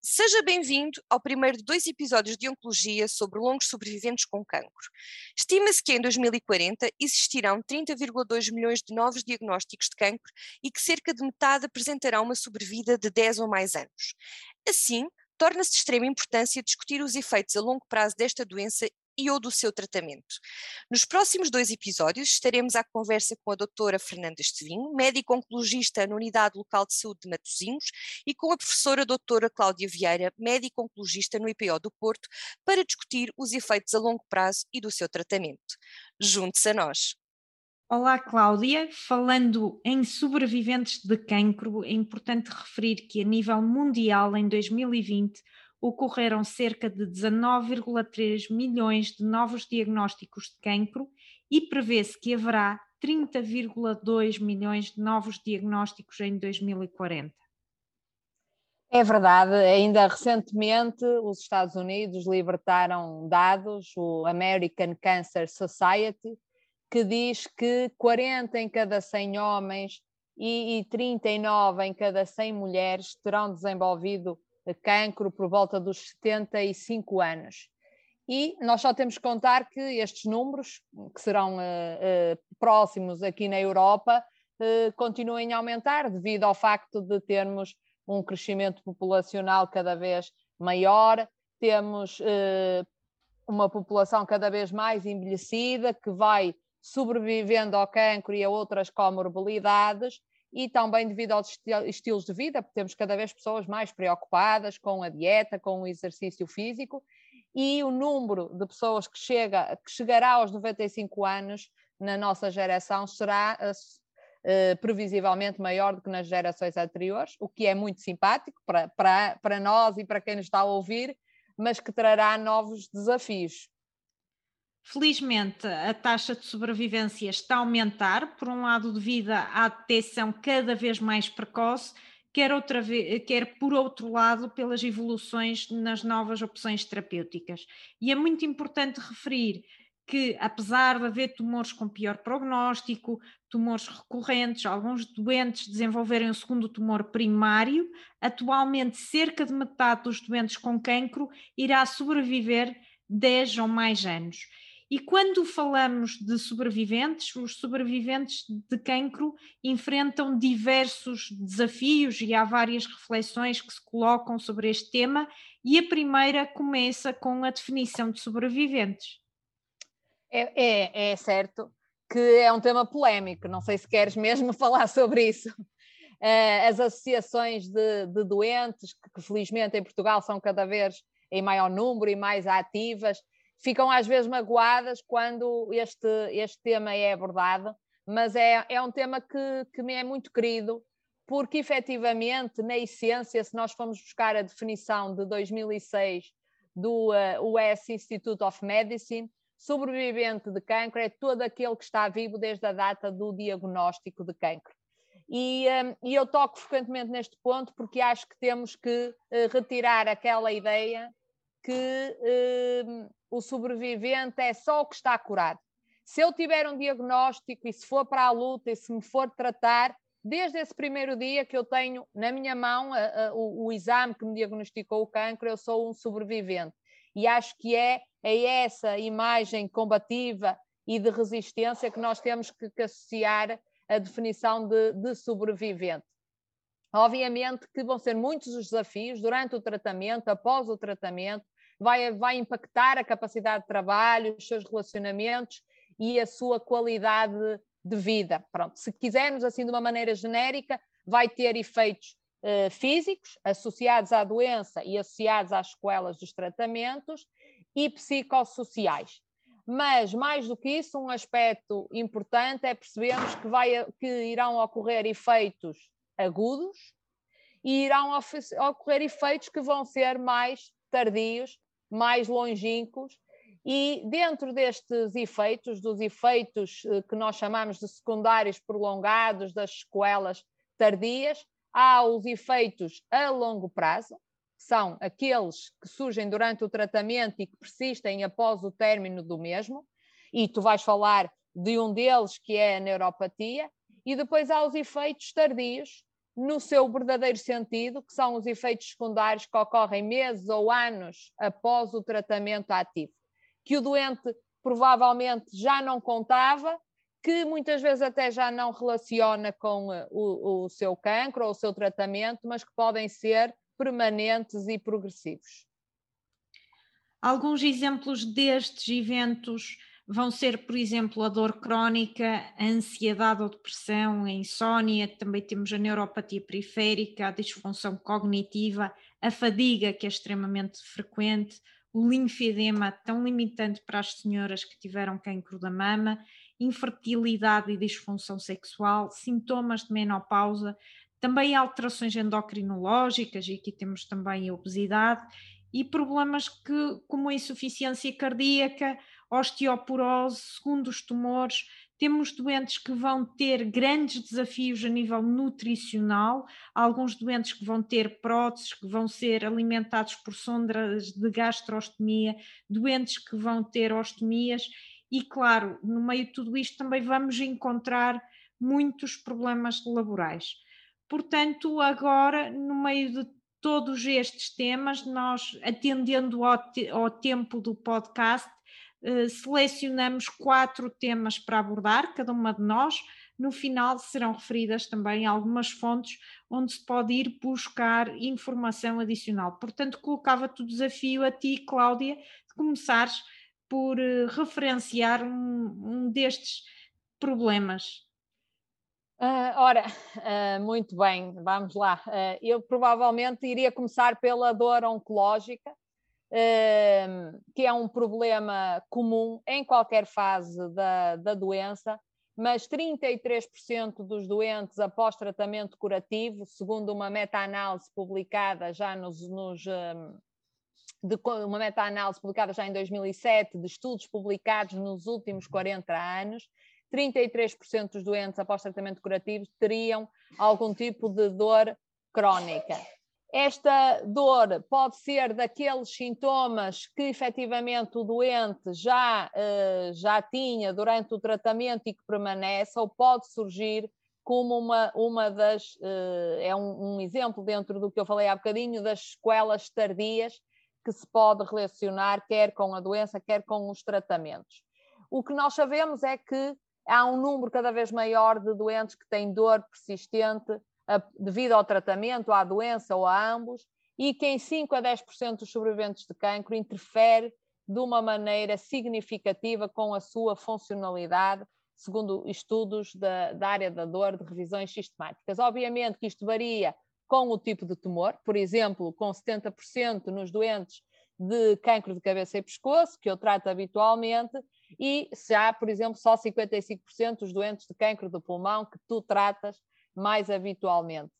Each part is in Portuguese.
seja bem-vindo ao primeiro de dois episódios de Oncologia sobre longos sobreviventes com cancro. Estima-se que em 2040 existirão 30,2 milhões de novos diagnósticos de cancro e que cerca de metade apresentarão uma sobrevida de 10 ou mais anos. Assim, torna-se de extrema importância discutir os efeitos a longo prazo desta doença e ou do seu tratamento. Nos próximos dois episódios estaremos à conversa com a doutora Fernanda Estevinho, médico oncologista na Unidade Local de Saúde de Matosinhos, e com a professora doutora Cláudia Vieira, médico oncologista no IPO do Porto, para discutir os efeitos a longo prazo e do seu tratamento. Junte-se a nós. Olá, Cláudia. Falando em sobreviventes de cancro, é importante referir que, a nível mundial, em 2020, ocorreram cerca de 19,3 milhões de novos diagnósticos de cancro e prevê-se que haverá 30,2 milhões de novos diagnósticos em 2040. É verdade, ainda recentemente os Estados Unidos libertaram dados, o American Cancer Society, que diz que 40 em cada 100 homens e, e 39 em cada 100 mulheres terão desenvolvido cancro por volta dos 75 anos. E nós só temos que contar que estes números, que serão uh, uh, próximos aqui na Europa, uh, continuem a aumentar devido ao facto de termos um crescimento populacional cada vez maior, temos uma população cada vez mais envelhecida que vai sobrevivendo ao cancro e a outras comorbilidades, e também devido aos estilos de vida, temos cada vez pessoas mais preocupadas com a dieta, com o exercício físico, e o número de pessoas que, chega, que chegará aos 95 anos na nossa geração será uh, previsivelmente maior do que nas gerações anteriores, o que é muito simpático para, para, para nós e para quem nos está a ouvir, mas que trará novos desafios. Felizmente, a taxa de sobrevivência está a aumentar, por um lado, devido à detecção cada vez mais precoce, quer, outra vez, quer por outro lado, pelas evoluções nas novas opções terapêuticas. E é muito importante referir que, apesar de haver tumores com pior prognóstico, tumores recorrentes, alguns doentes desenvolverem o segundo tumor primário, atualmente cerca de metade dos doentes com cancro irá sobreviver 10 ou mais anos. E quando falamos de sobreviventes, os sobreviventes de cancro enfrentam diversos desafios e há várias reflexões que se colocam sobre este tema, e a primeira começa com a definição de sobreviventes. É, é, é certo que é um tema polémico, não sei se queres mesmo falar sobre isso. Eh, as associações de, de doentes, que, que felizmente em Portugal são cada vez em maior número e mais ativas, ficam às vezes magoadas quando este, este tema é abordado, mas é, é um tema que, que me é muito querido, porque efetivamente, na essência, se nós formos buscar a definição de 2006 do uh, eh, US Institute of Medicine, sobrevivente de cancro é todo aquele que está vivo desde a data do diagnóstico de cancro. E, um, eh, e eu toco frequentemente neste ponto porque acho que temos que uh, retirar aquela ideia que uh, o sobrevivente é só o que está curado. Se eu tiver um diagnóstico e se for para a luta e se me for tratar, desde esse primeiro dia que eu tenho na minha mão a, a, o, o, exame que me diagnosticou o cancro, eu sou um sobrevivente. E acho que é a essa imagem combativa e de resistência que nós temos que, que associar a definição de, de sobrevivente. Obviamente que vão ser muitos os desafios durante o tratamento, após o tratamento, vai, vai impactar a capacidade de trabalho, os seus relacionamentos e a sua qualidade de vida. Pronto, se quisermos assim de uma maneira genérica, vai ter efeitos uh, físicos associados à doença e associados às sequelas dos tratamentos e psicossociais. Mas, mais do que isso, um aspecto importante é percebermos que, vai, que irão ocorrer efeitos agudos e irão ocorrer efeitos que vão ser mais tardios, mais longínquos, e dentro destes efeitos, dos efeitos eh, que nós chamamos de secundários prolongados das sequelas tardias, há os efeitos a longo prazo, que são aqueles que surgem durante o tratamento e que persistem após o término do mesmo, e tu vais falar de um deles que é a neuropatia, e depois há os efeitos tardios, no seu verdadeiro sentido, que são os efeitos secundários que ocorrem meses ou anos após o tratamento ativo, que o doente provavelmente já não contava, que muitas vezes até já não relaciona com eh, o, o seu cancro ou o seu tratamento, mas que podem ser permanentes e progressivos. Alguns exemplos destes eventos vão ser, por exemplo, a dor crónica, a ansiedade ou depressão, a insónia, também temos a neuropatia periférica, a disfunção cognitiva, a fadiga, que é extremamente frequente, o linfedema, tão limitante para as senhoras que tiveram cancro da mama, infertilidade e disfunção sexual, sintomas de menopausa, também alterações endocrinológicas, e aqui temos também a obesidade, e problemas que, como a insuficiência cardíaca, osteoporose, segundo os tumores, temos doentes que vão ter grandes desafios a nível nutricional, alguns doentes que vão ter próteses, que vão ser alimentados por sondas de gastrostomia, doentes que vão ter ostomias, e claro, no meio de tudo isto também vamos encontrar muitos problemas laborais. Portanto, agora, no meio de todos estes temas, nós, atendendo ao, te ao tempo do podcast, eh, selecionamos quatro temas para abordar, cada uma de nós. No final serão referidas também algumas fontes onde se pode ir buscar informação adicional. Portanto, colocava-te o desafio a ti, Cláudia, de começares por uh, referenciar um, um, destes problemas. Uh, ora, uh, muito bem, vamos lá. eu provavelmente iria começar pela dor oncológica, que é um problema comum em qualquer fase da, da doença, mas 33% dos doentes após tratamento curativo, segundo uma meta-análise publicada já nos, nos de uma meta-análise publicada já em 2007, de estudos publicados nos últimos 40 anos, 33% dos doentes após tratamento curativo teriam algum tipo de dor crónica. Esta dor pode ser daqueles sintomas que efetivamente o doente já, uh, já tinha durante o tratamento e que permanece, ou pode surgir como uma, uma das, uh, é um, um, exemplo dentro do que eu falei há bocadinho, das sequelas tardias que se pode relacionar quer com a doença, quer com os tratamentos. O que nós sabemos é que há um número cada vez maior de doentes que têm dor persistente devido ao tratamento, à doença ou a ambos, e que em 5 a 10% dos sobreviventes de cancro interfere de uma maneira significativa com a sua funcionalidade, segundo estudos da, da área da dor de revisões sistemáticas. Obviamente que isto varia com o tipo de tumor, por exemplo, com 70% nos doentes de cancro de cabeça e pescoço, que eu trato habitualmente, e se há, por exemplo, só 55% dos doentes de cancro do pulmão que tu tratas mais habitualmente.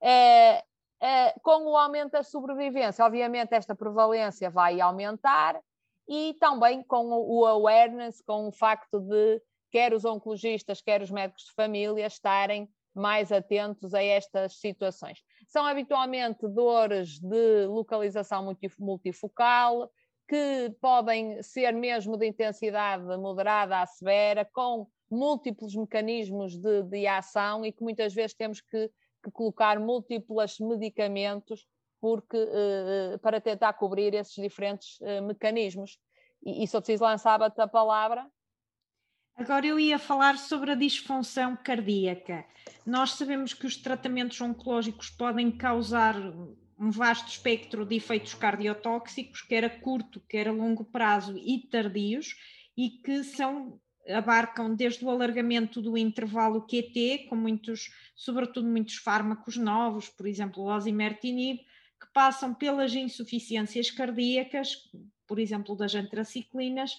É, é, com o aumento da sobrevivência, obviamente esta prevalência vai aumentar e também com o awareness, com o facto de quer os oncologistas, quer os médicos de família estarem mais atentos a estas situações. São habitualmente dores de localização multifocal, que podem ser mesmo de intensidade moderada a severa, com múltiplos mecanismos de, de ação e que muitas vezes temos que, que colocar múltiplos medicamentos porque, uh, para tentar cobrir esses diferentes uh, mecanismos. E, e eu preciso lançar-te a palavra. Agora eu ia falar sobre a disfunção cardíaca. Nós sabemos que os tratamentos oncológicos podem causar um vasto espectro de efeitos cardiotóxicos, quer a curto, quer a longo prazo e tardios, e que são abarcam desde o alargamento do intervalo QT, com muitos, sobretudo muitos fármacos novos, por exemplo, o osimertinib, que passam pelas insuficiências cardíacas, por exemplo, das antraciclinas,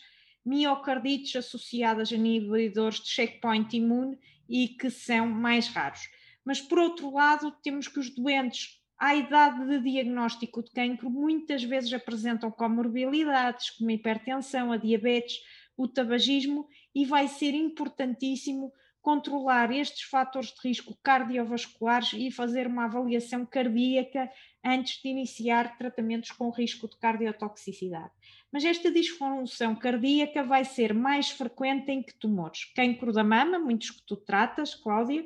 miocardites associadas a inibidores de checkpoint imune e que são mais raros. Mas, por outro lado, temos que os doentes à idade de diagnóstico de cancro muitas vezes apresentam comorbilidades como a hipertensão, a diabetes, o tabagismo e vai ser importantíssimo controlar estes fatores de risco cardiovasculares e fazer uma avaliação cardíaca antes de iniciar tratamentos com risco de cardiotoxicidade. Mas esta disfunção cardíaca vai ser mais frequente em que tumores? Cancro da mama, muitos que tu tratas, Cláudia,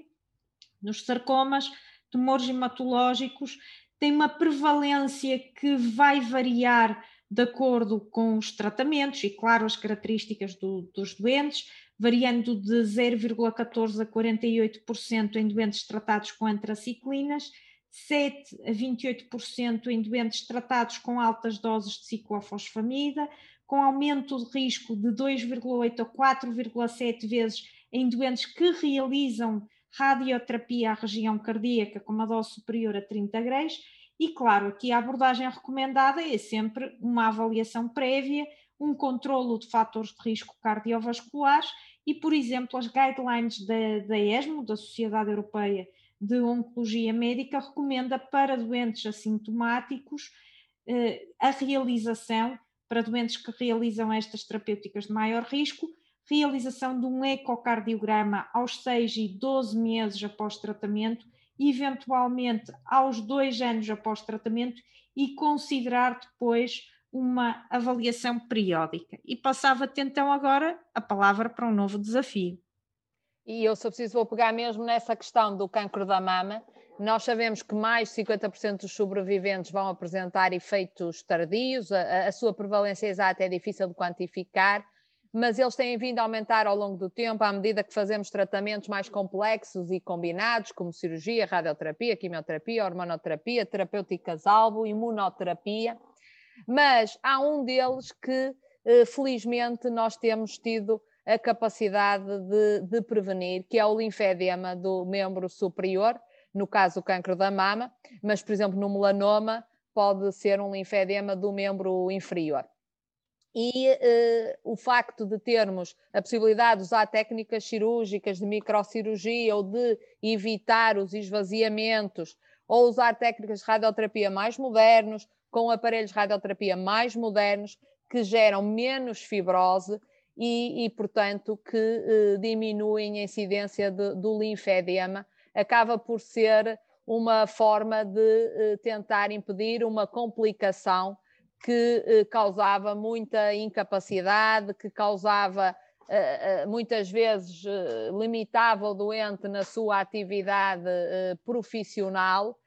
nos sarcomas, tumores hematológicos, tem uma prevalência que vai variar de acordo com os tratamentos e, claro, as características do, dos doentes, variando de 0,14% a 48% em doentes tratados com antraciclinas, 7 a 28% em doentes tratados com altas doses de ciclofosfamida, com aumento de risco de 2,8 a 4,7 vezes em doentes que realizam radioterapia à região cardíaca com uma dose superior a 30 graus e, claro, aqui a abordagem recomendada é sempre uma avaliação prévia, um controlo de fatores de risco cardiovasculares e, por exemplo, as guidelines da, da ESMO, da Sociedade Europeia de Oncologia Médica, recomenda para doentes assintomáticos eh, a realização, para doentes que realizam estas terapêuticas de maior risco, realização de um ecocardiograma aos 6 e 12 meses após tratamento eventualmente aos dois anos após tratamento e considerar depois uma avaliação periódica. E passava-te então agora a palavra para um novo desafio. E eu, se eu preciso, vou pegar mesmo nessa questão do cancro da mama. Nós sabemos que mais de 50% dos sobreviventes vão apresentar efeitos tardios, a, a sua prevalência exata é difícil de quantificar, mas eles têm vindo a aumentar ao longo do tempo à medida que fazemos tratamentos mais complexos e combinados, como cirurgia, radioterapia, quimioterapia, hormonoterapia, terapêuticas alvo, imunoterapia. Mas há um deles que, eh, felizmente, nós temos tido a capacidade de, de prevenir, que é o linfedema do membro superior, no caso o cancro da mama, mas, por exemplo, no melanoma pode ser um linfedema do membro inferior e uh, o facto de termos a possibilidade de usar técnicas cirúrgicas de microcirurgia ou de evitar os esvaziamentos ou usar técnicas de radioterapia mais modernos, com aparelhos de radioterapia mais modernos, que geram menos fibrose e, e portanto, que uh, diminuem a incidência de, do linfedema, acaba por ser uma forma de uh, tentar impedir uma complicação que eh, causava muita incapacidade, que causava eh, eh, muitas vezes limitava o doente na sua atividade profissional.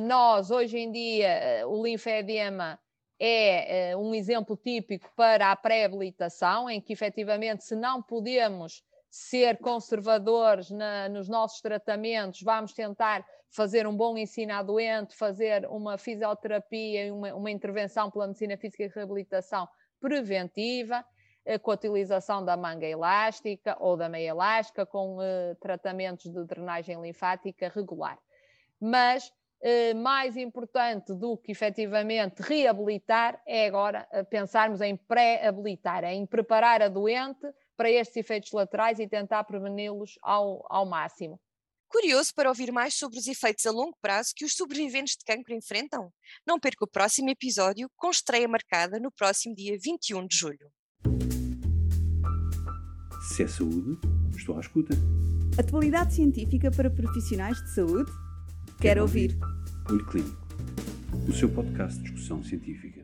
Nós, hoje em dia, o linfedema é um exemplo típico para a pré-habilitação, em que efetivamente, se não podemos ser conservadores na, nos nossos tratamentos, vamos tentar fazer um bom ensino à doente, fazer uma fisioterapia e uma, uma intervenção pela medicina física e reabilitação preventiva, eh, com a utilização da manga elástica ou da meia elástica, com eh, tratamentos de drenagem linfática regular. Mas eh, mais importante do que efetivamente reabilitar é agora pensarmos em pré-habilitar, em preparar a doente para estes efeitos laterais e tentar preveni-los ao, ao máximo. Curioso para ouvir mais sobre os efeitos a longo prazo que os sobreviventes de cancro enfrentam? Não perca o próximo episódio, com estreia marcada no próximo dia 21 de julho. Se é saúde, estou à escuta. Atualidade científica para profissionais de saúde? Quero, Quero ouvir. ouvir. Olho Clínico, o seu podcast de discussão científica.